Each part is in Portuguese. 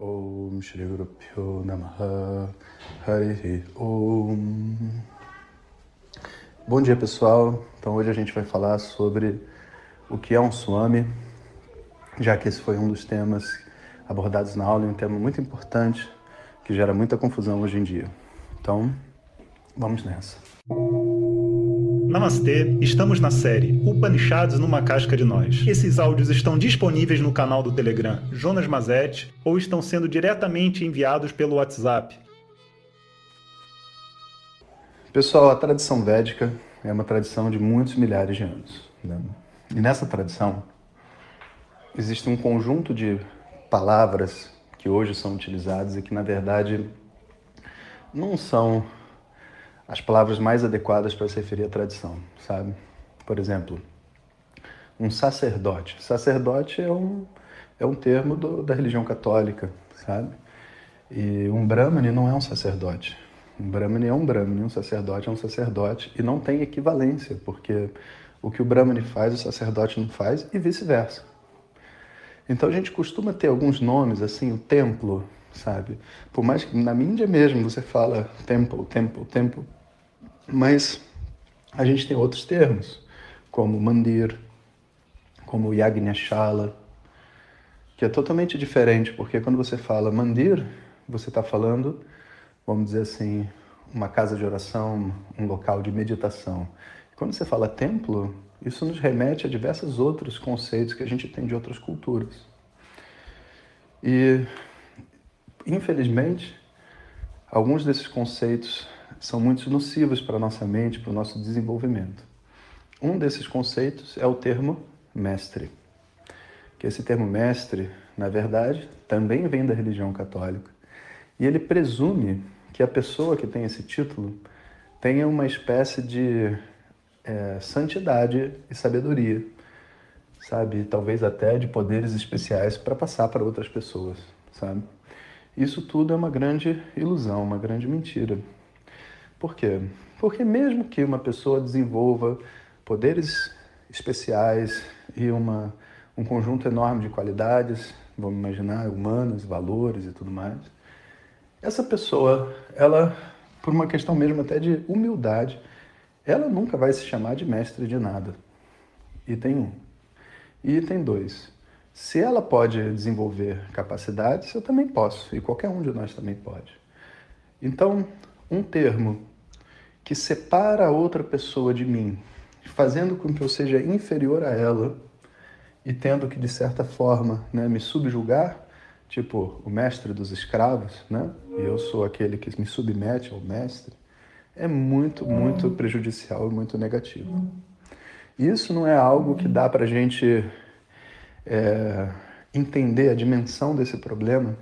Om Shri Guru Pyo Namaha Harihi Om. Bom dia pessoal, então hoje a gente vai falar sobre o que é um swami, já que esse foi um dos temas abordados na aula, um tema muito importante que gera muita confusão hoje em dia. Então, vamos nessa. Namastê, estamos na série Upanishads numa casca de nós. Esses áudios estão disponíveis no canal do Telegram Jonas Mazet ou estão sendo diretamente enviados pelo WhatsApp. Pessoal, a tradição védica é uma tradição de muitos milhares de anos. Né? E nessa tradição existe um conjunto de palavras que hoje são utilizadas e que na verdade não são as palavras mais adequadas para se referir à tradição, sabe? Por exemplo, um sacerdote. Sacerdote é um, é um termo do, da religião católica, sabe? E um brahmane não é um sacerdote. Um brahmane é um brahmane, um sacerdote é um sacerdote e não tem equivalência, porque o que o brahmane faz, o sacerdote não faz e vice-versa. Então a gente costuma ter alguns nomes, assim, o templo, sabe? Por mais que na Índia mesmo você fala templo, templo, templo, mas a gente tem outros termos, como mandir, como yagnyashala, que é totalmente diferente, porque quando você fala mandir, você está falando, vamos dizer assim, uma casa de oração, um local de meditação. Quando você fala templo, isso nos remete a diversos outros conceitos que a gente tem de outras culturas. E, infelizmente, alguns desses conceitos são muito nocivos para a nossa mente, para o nosso desenvolvimento. Um desses conceitos é o termo mestre. Que esse termo mestre, na verdade, também vem da religião católica. E ele presume que a pessoa que tem esse título tenha uma espécie de é, santidade e sabedoria, sabe? Talvez até de poderes especiais para passar para outras pessoas, sabe? Isso tudo é uma grande ilusão, uma grande mentira. Por quê? Porque mesmo que uma pessoa desenvolva poderes especiais e uma, um conjunto enorme de qualidades, vamos imaginar, humanas, valores e tudo mais, essa pessoa, ela, por uma questão mesmo até de humildade, ela nunca vai se chamar de mestre de nada. Item 1. Um. Item 2. Se ela pode desenvolver capacidades, eu também posso, e qualquer um de nós também pode. Então, um termo que separa a outra pessoa de mim, fazendo com que eu seja inferior a ela e tendo que, de certa forma, né, me subjugar, tipo o mestre dos escravos, né? e eu sou aquele que me submete ao mestre, é muito, muito prejudicial e muito negativo. Isso não é algo que dá para a gente é, entender a dimensão desse problema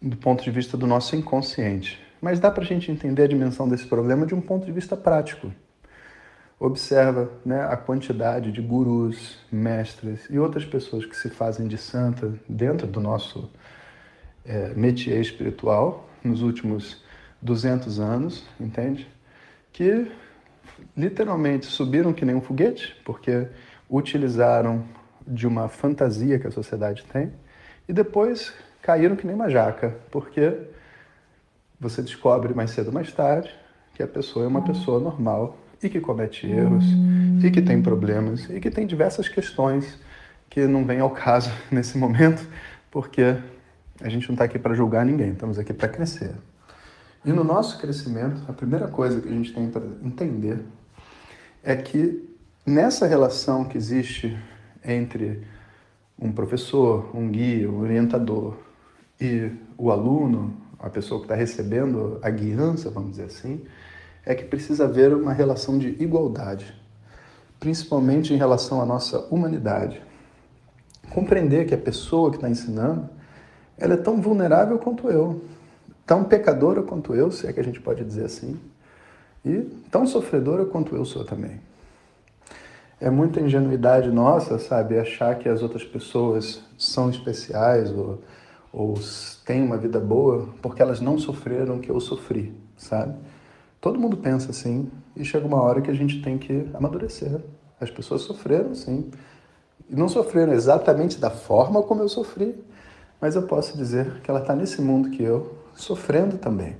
do ponto de vista do nosso inconsciente. Mas dá para a gente entender a dimensão desse problema de um ponto de vista prático. Observa né, a quantidade de gurus, mestres e outras pessoas que se fazem de santa dentro do nosso é, métier espiritual nos últimos 200 anos, entende? Que literalmente subiram que nem um foguete, porque utilizaram de uma fantasia que a sociedade tem, e depois caíram que nem uma jaca, porque você descobre mais cedo ou mais tarde que a pessoa é uma pessoa normal e que comete erros e que tem problemas e que tem diversas questões que não vêm ao caso nesse momento, porque a gente não está aqui para julgar ninguém, estamos aqui para crescer. E no nosso crescimento, a primeira coisa que a gente tem para entender é que nessa relação que existe entre um professor, um guia, um orientador e o aluno, a pessoa que está recebendo a guiança, vamos dizer assim, é que precisa haver uma relação de igualdade, principalmente em relação à nossa humanidade. Compreender que a pessoa que está ensinando, ela é tão vulnerável quanto eu, tão pecadora quanto eu, se é que a gente pode dizer assim, e tão sofredora quanto eu sou também. É muita ingenuidade nossa, sabe, achar que as outras pessoas são especiais ou ou têm uma vida boa porque elas não sofreram o que eu sofri, sabe? Todo mundo pensa assim e chega uma hora que a gente tem que amadurecer. As pessoas sofreram, sim. E não sofreram exatamente da forma como eu sofri, mas eu posso dizer que ela está nesse mundo que eu, sofrendo também,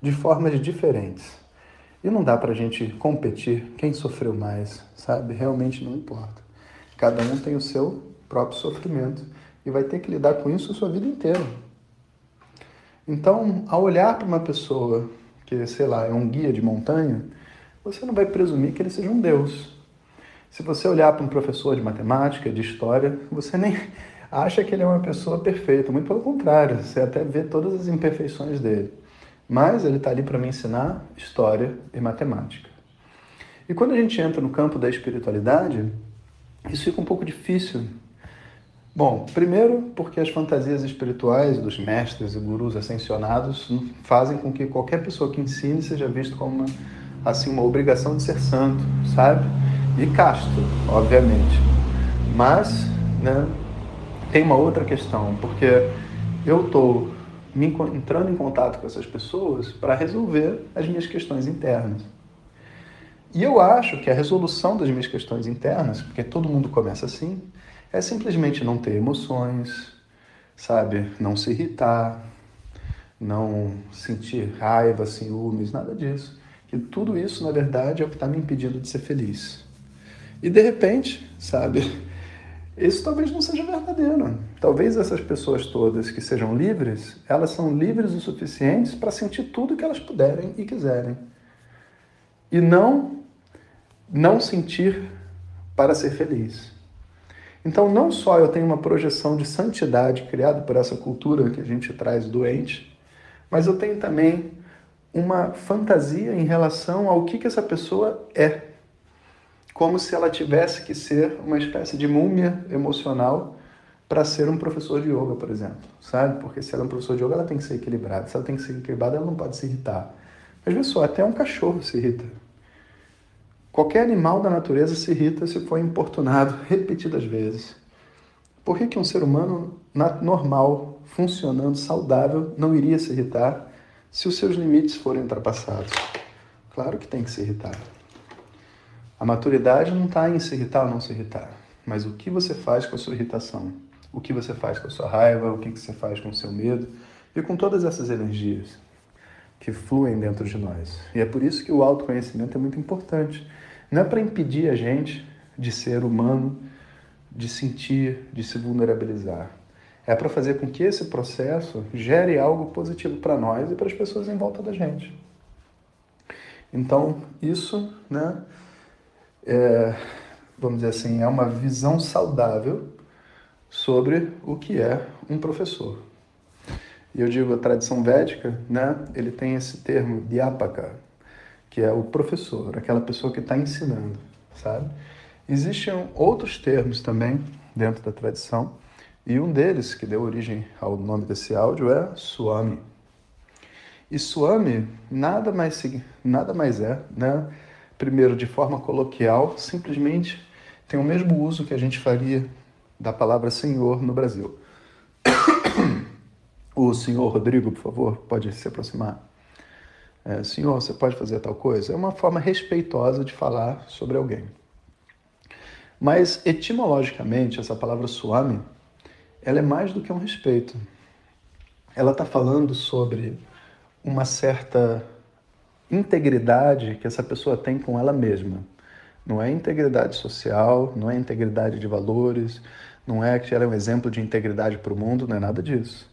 de formas diferentes. E não dá para a gente competir quem sofreu mais, sabe? Realmente não importa. Cada um tem o seu próprio sofrimento e vai ter que lidar com isso a sua vida inteira. Então, ao olhar para uma pessoa que, sei lá, é um guia de montanha, você não vai presumir que ele seja um Deus. Se você olhar para um professor de matemática, de história, você nem acha que ele é uma pessoa perfeita, muito pelo contrário, você até vê todas as imperfeições dele. Mas ele está ali para me ensinar história e matemática. E quando a gente entra no campo da espiritualidade, isso fica um pouco difícil. Bom, primeiro porque as fantasias espirituais dos mestres e gurus ascensionados fazem com que qualquer pessoa que ensine seja visto como uma, assim, uma obrigação de ser santo, sabe? E casto, obviamente. Mas, né, tem uma outra questão, porque eu estou entrando em contato com essas pessoas para resolver as minhas questões internas. E eu acho que a resolução das minhas questões internas, porque todo mundo começa assim, é simplesmente não ter emoções, sabe? Não se irritar, não sentir raiva, ciúmes, nada disso. Que tudo isso, na verdade, é o que está me impedindo de ser feliz. E de repente, sabe? Isso talvez não seja verdadeiro. Talvez essas pessoas todas que sejam livres, elas são livres o suficientes para sentir tudo que elas puderem e quiserem. E não não sentir para ser feliz. Então, não só eu tenho uma projeção de santidade criada por essa cultura que a gente traz doente, mas eu tenho também uma fantasia em relação ao que, que essa pessoa é. Como se ela tivesse que ser uma espécie de múmia emocional para ser um professor de yoga, por exemplo, sabe? Porque se ela é um professor de yoga, ela tem que ser equilibrada. Se ela tem que ser equilibrada, ela não pode se irritar. Mas só, até um cachorro se irrita. Qualquer animal da natureza se irrita se for importunado repetidas vezes. Por que, que um ser humano normal, funcionando, saudável, não iria se irritar se os seus limites forem ultrapassados? Claro que tem que se irritar. A maturidade não está em se irritar ou não se irritar, mas o que você faz com a sua irritação, o que você faz com a sua raiva, o que você faz com o seu medo e com todas essas energias que fluem dentro de nós. E é por isso que o autoconhecimento é muito importante. Não é para impedir a gente de ser humano, de sentir, de se vulnerabilizar. É para fazer com que esse processo gere algo positivo para nós e para as pessoas em volta da gente. Então, isso, né, é, vamos dizer assim, é uma visão saudável sobre o que é um professor. E eu digo, a tradição védica, né, ele tem esse termo, diapaka, que é o professor, aquela pessoa que está ensinando, sabe? Existem outros termos também dentro da tradição, e um deles, que deu origem ao nome desse áudio, é Swami. E Swami nada mais, nada mais é, né? primeiro, de forma coloquial, simplesmente tem o mesmo uso que a gente faria da palavra senhor no Brasil. O senhor Rodrigo, por favor, pode se aproximar. É, senhor, você pode fazer tal coisa? É uma forma respeitosa de falar sobre alguém. Mas, etimologicamente, essa palavra suame, ela é mais do que um respeito. Ela está falando sobre uma certa integridade que essa pessoa tem com ela mesma. Não é integridade social, não é integridade de valores, não é que ela é um exemplo de integridade para o mundo, não é nada disso.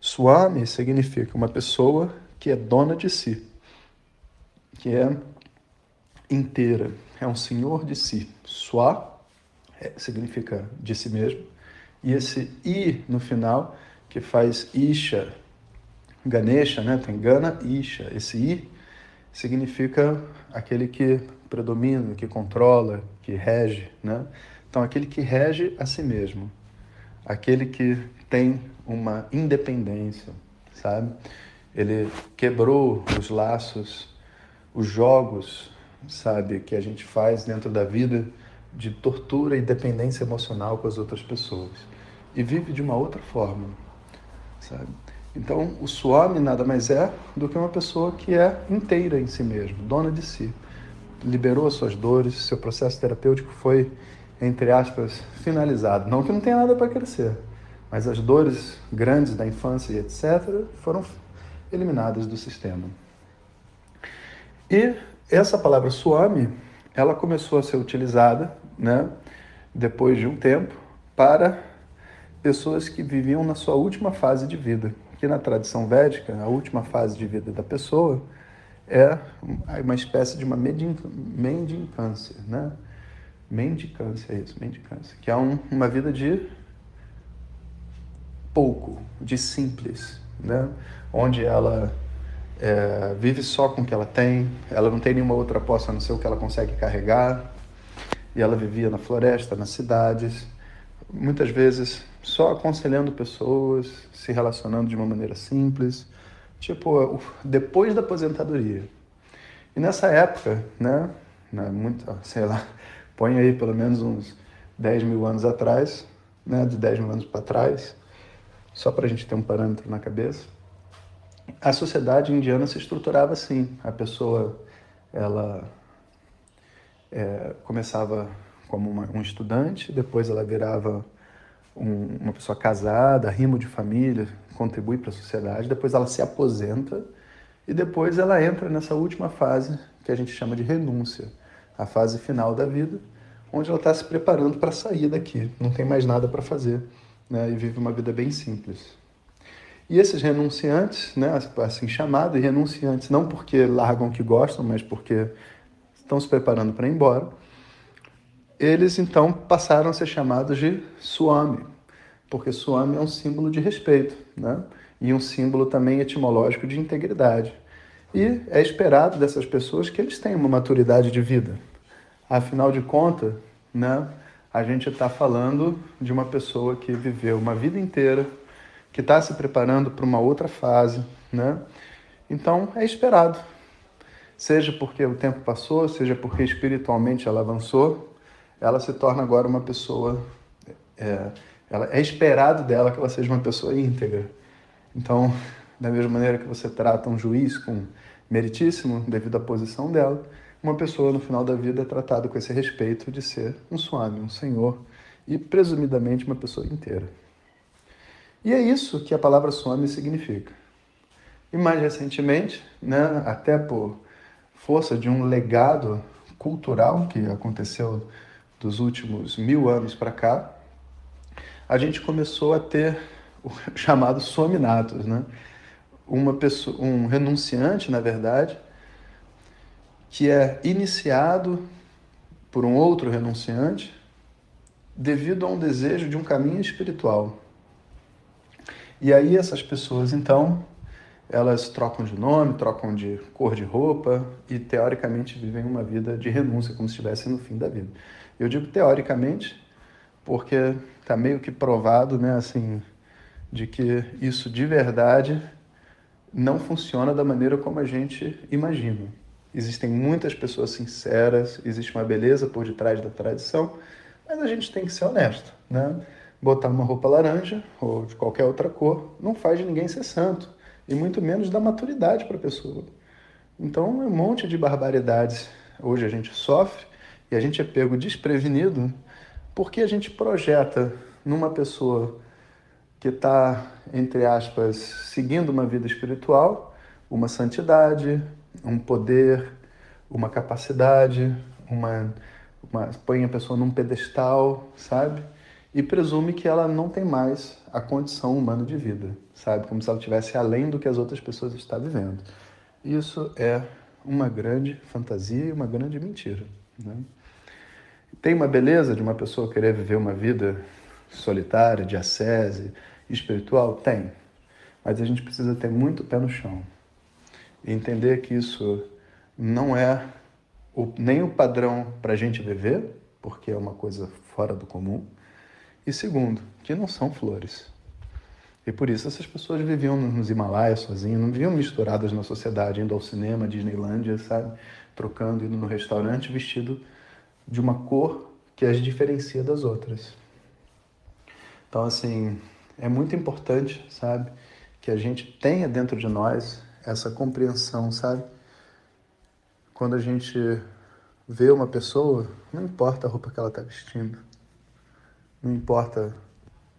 Swami significa uma pessoa que é dona de si, que é inteira, é um senhor de si. Swa é, significa de si mesmo, e esse I no final, que faz Isha, Ganesha, né? tem Gana, Isha. Esse I significa aquele que predomina, que controla, que rege. Né? Então, aquele que rege a si mesmo, aquele que tem uma independência, sabe? Ele quebrou os laços, os jogos, sabe, que a gente faz dentro da vida de tortura e dependência emocional com as outras pessoas e vive de uma outra forma, sabe? Então, o Swami nada mais é do que uma pessoa que é inteira em si mesmo, dona de si. Liberou as suas dores, seu processo terapêutico foi, entre aspas, finalizado. Não que não tenha nada para crescer, Mas as dores grandes da infância e etc. foram eliminadas do sistema. E essa palavra suami, ela começou a ser utilizada, né, depois de um tempo, para pessoas que viviam na sua última fase de vida. Que na tradição védica, a última fase de vida da pessoa é uma espécie de uma mendicância, né? Mendicância, é isso, mendicância, que é um, uma vida de pouco, de simples, né? Onde ela é, vive só com o que ela tem, ela não tem nenhuma outra posse a não ser o que ela consegue carregar, e ela vivia na floresta, nas cidades, muitas vezes só aconselhando pessoas, se relacionando de uma maneira simples, tipo, depois da aposentadoria. E nessa época, né, né muito, sei lá, põe aí pelo menos uns 10 mil anos atrás, né, de 10 mil anos para trás, só para a gente ter um parâmetro na cabeça, a sociedade indiana se estruturava assim. A pessoa, ela é, começava como uma, um estudante, depois ela virava um, uma pessoa casada, rimo de família, contribui para a sociedade, depois ela se aposenta e depois ela entra nessa última fase que a gente chama de renúncia, a fase final da vida, onde ela está se preparando para sair daqui, não tem mais nada para fazer né, e vive uma vida bem simples. E esses renunciantes, né, assim chamados, renunciantes não porque largam o que gostam, mas porque estão se preparando para ir embora, eles então passaram a ser chamados de Swami, porque Swami é um símbolo de respeito, né? e um símbolo também etimológico de integridade. E é esperado dessas pessoas que eles tenham uma maturidade de vida. Afinal de contas, né, a gente está falando de uma pessoa que viveu uma vida inteira, que está se preparando para uma outra fase. Né? Então, é esperado. Seja porque o tempo passou, seja porque espiritualmente ela avançou, ela se torna agora uma pessoa. É, ela, é esperado dela que ela seja uma pessoa íntegra. Então, da mesma maneira que você trata um juiz com meritíssimo devido à posição dela, uma pessoa no final da vida é tratada com esse respeito de ser um suami, um senhor e presumidamente uma pessoa inteira. E é isso que a palavra suami significa. E mais recentemente, né, até por força de um legado cultural que aconteceu dos últimos mil anos para cá, a gente começou a ter o chamado sominatos, né? Uma pessoa, um renunciante, na verdade, que é iniciado por um outro renunciante devido a um desejo de um caminho espiritual. E aí essas pessoas, então, elas trocam de nome, trocam de cor de roupa e teoricamente vivem uma vida de renúncia, como se estivessem no fim da vida. Eu digo teoricamente porque está meio que provado, né, assim, de que isso de verdade não funciona da maneira como a gente imagina. Existem muitas pessoas sinceras, existe uma beleza por detrás da tradição, mas a gente tem que ser honesto, né? Botar uma roupa laranja ou de qualquer outra cor não faz de ninguém ser santo, e muito menos dar maturidade para a pessoa. Então, é um monte de barbaridades hoje a gente sofre e a gente é pego desprevenido porque a gente projeta numa pessoa que está, entre aspas, seguindo uma vida espiritual, uma santidade, um poder, uma capacidade, uma, uma põe a pessoa num pedestal, sabe? E presume que ela não tem mais a condição humana de vida, sabe? Como se ela estivesse além do que as outras pessoas estão vivendo. Isso é uma grande fantasia e uma grande mentira. Né? Tem uma beleza de uma pessoa querer viver uma vida solitária, de espiritual? Tem. Mas a gente precisa ter muito pé no chão e entender que isso não é o, nem o padrão para a gente viver, porque é uma coisa fora do comum, e segundo, que não são flores. E por isso essas pessoas viviam nos Himalaias sozinhas, não viviam misturadas na sociedade, indo ao cinema, Disneylândia, sabe? Trocando, indo no restaurante, vestido de uma cor que as diferencia das outras. Então, assim, é muito importante, sabe? Que a gente tenha dentro de nós essa compreensão, sabe? Quando a gente vê uma pessoa, não importa a roupa que ela está vestindo, não importa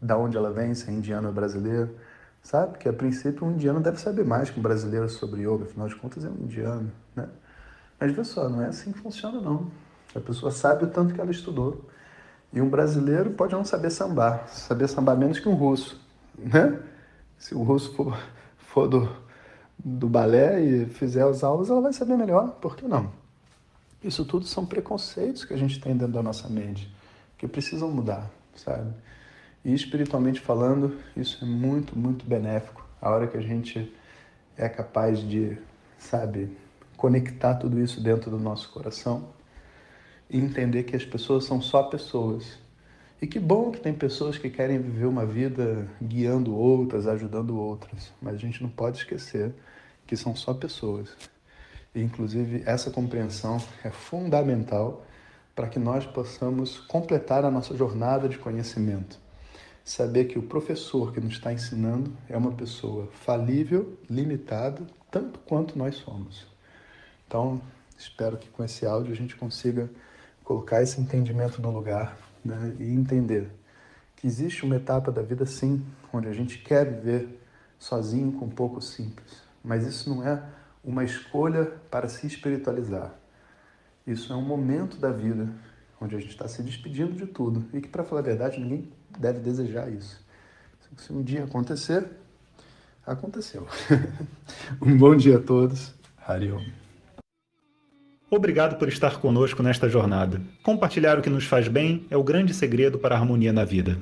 da onde ela vem, se é indiano ou brasileiro, sabe? Que a princípio um indiano deve saber mais que um brasileiro sobre yoga, afinal de contas é um indiano, né? Mas vê só, não é assim que funciona não. A pessoa sabe o tanto que ela estudou. E um brasileiro pode não saber sambar, saber sambar menos que um russo, né? Se o russo for, for do, do balé e fizer as aulas, ela vai saber melhor, por que não? Isso tudo são preconceitos que a gente tem dentro da nossa mente, que precisam mudar, sabe? E espiritualmente falando, isso é muito, muito benéfico. A hora que a gente é capaz de, sabe, conectar tudo isso dentro do nosso coração e entender que as pessoas são só pessoas. E que bom que tem pessoas que querem viver uma vida guiando outras, ajudando outras, mas a gente não pode esquecer que são só pessoas. E, inclusive, essa compreensão é fundamental para que nós possamos completar a nossa jornada de conhecimento. Saber que o professor que nos está ensinando é uma pessoa falível, limitada, tanto quanto nós somos. Então, espero que com esse áudio a gente consiga colocar esse entendimento no lugar né, e entender que existe uma etapa da vida, sim, onde a gente quer viver sozinho com pouco simples, mas isso não é uma escolha para se espiritualizar. Isso é um momento da vida onde a gente está se despedindo de tudo e que, para falar a verdade, ninguém deve desejar isso. Se um dia acontecer, aconteceu. um bom dia a todos. Hariom. Obrigado por estar conosco nesta jornada. Compartilhar o que nos faz bem é o grande segredo para a harmonia na vida.